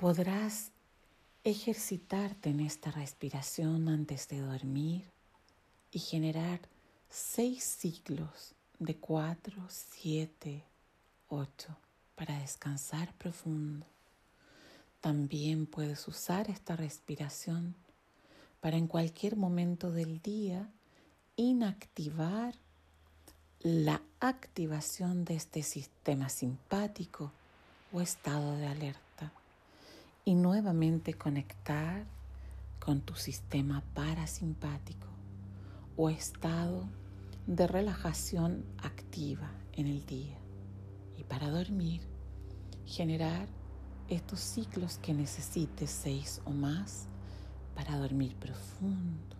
podrás ejercitarte en esta respiración antes de dormir y generar seis ciclos de cuatro, siete, ocho para descansar profundo. También puedes usar esta respiración para en cualquier momento del día inactivar la activación de este sistema simpático o estado de alerta y nuevamente conectar con tu sistema parasimpático o estado de relajación activa en el día. Y para dormir, generar estos ciclos que necesites, seis o más, para dormir profundo,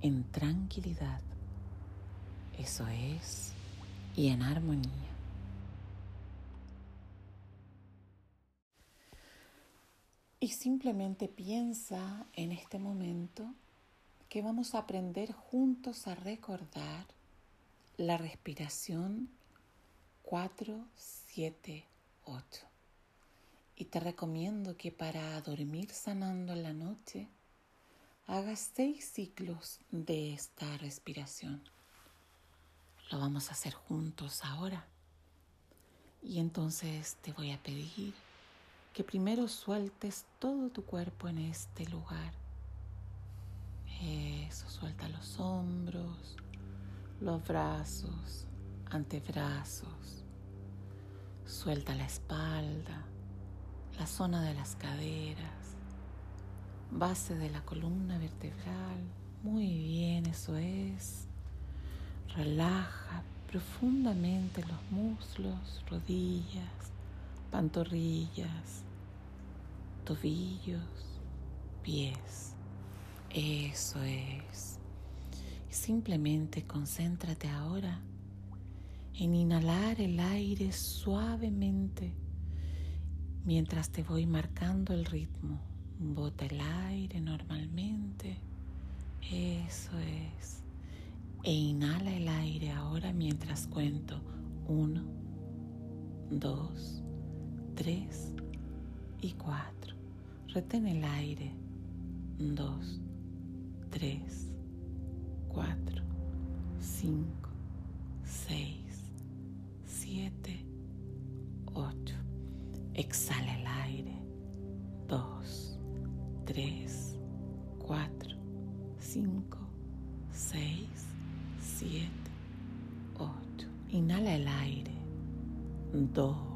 en tranquilidad. Eso es, y en armonía. Y simplemente piensa en este momento que vamos a aprender juntos a recordar la respiración 4, 7, 8. Y te recomiendo que para dormir sanando en la noche, hagas seis ciclos de esta respiración. Lo vamos a hacer juntos ahora. Y entonces te voy a pedir que primero sueltes todo tu cuerpo en este lugar. Eso, suelta los hombros, los brazos, antebrazos. Suelta la espalda, la zona de las caderas, base de la columna vertebral. Muy bien, eso es. Relaja profundamente los muslos, rodillas, pantorrillas, tobillos, pies. Eso es. Simplemente concéntrate ahora en inhalar el aire suavemente mientras te voy marcando el ritmo. Bota el aire normalmente. Eso es. E inhala el aire ahora mientras cuento. Uno, dos, tres y cuatro. Retén el aire. Dos, tres, cuatro, cinco, seis, siete, ocho. Exhala el aire. Dos, tres, cuatro, cinco, seis, siete, ocho. Inhala el aire. Dos,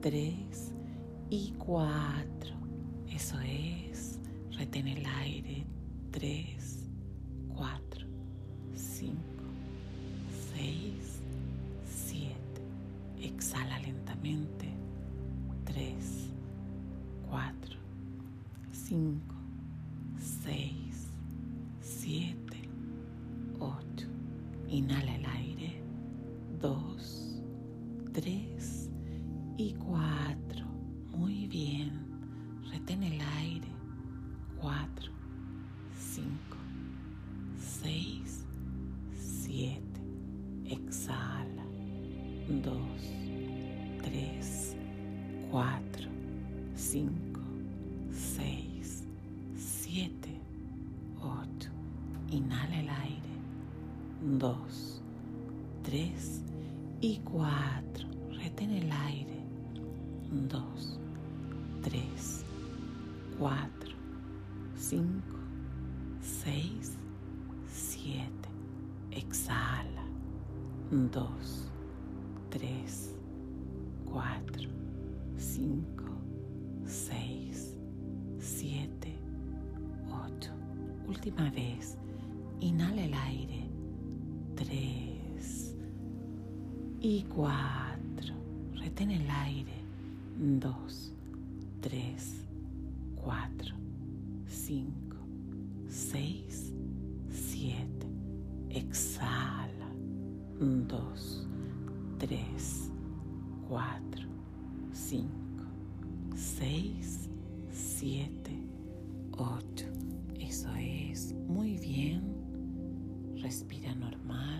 tres y cuatro. Eso es. Retén el aire. Tres, cuatro, cinco, seis, siete. Exhala lentamente. Tres, cuatro, cinco, seis, siete, ocho. Inhala y cuatro. Muy bien. Retén el aire. Cuatro, cinco, seis, siete. Exhala. Dos, tres, cuatro, cinco, seis, siete, ocho. Inhala el aire. Dos, tres y cuatro. Retén el aire. Dos, tres, cuatro, cinco, seis, siete. Exhala. Dos, tres, cuatro, cinco, seis, siete, ocho. Última vez. Inhala el aire. Tres y cuatro. Retén el aire. Dos, tres, cuatro, cinco, seis, siete. Exhala. Dos, tres, cuatro, cinco, seis, siete, ocho. Eso es. Muy bien. Respira normal.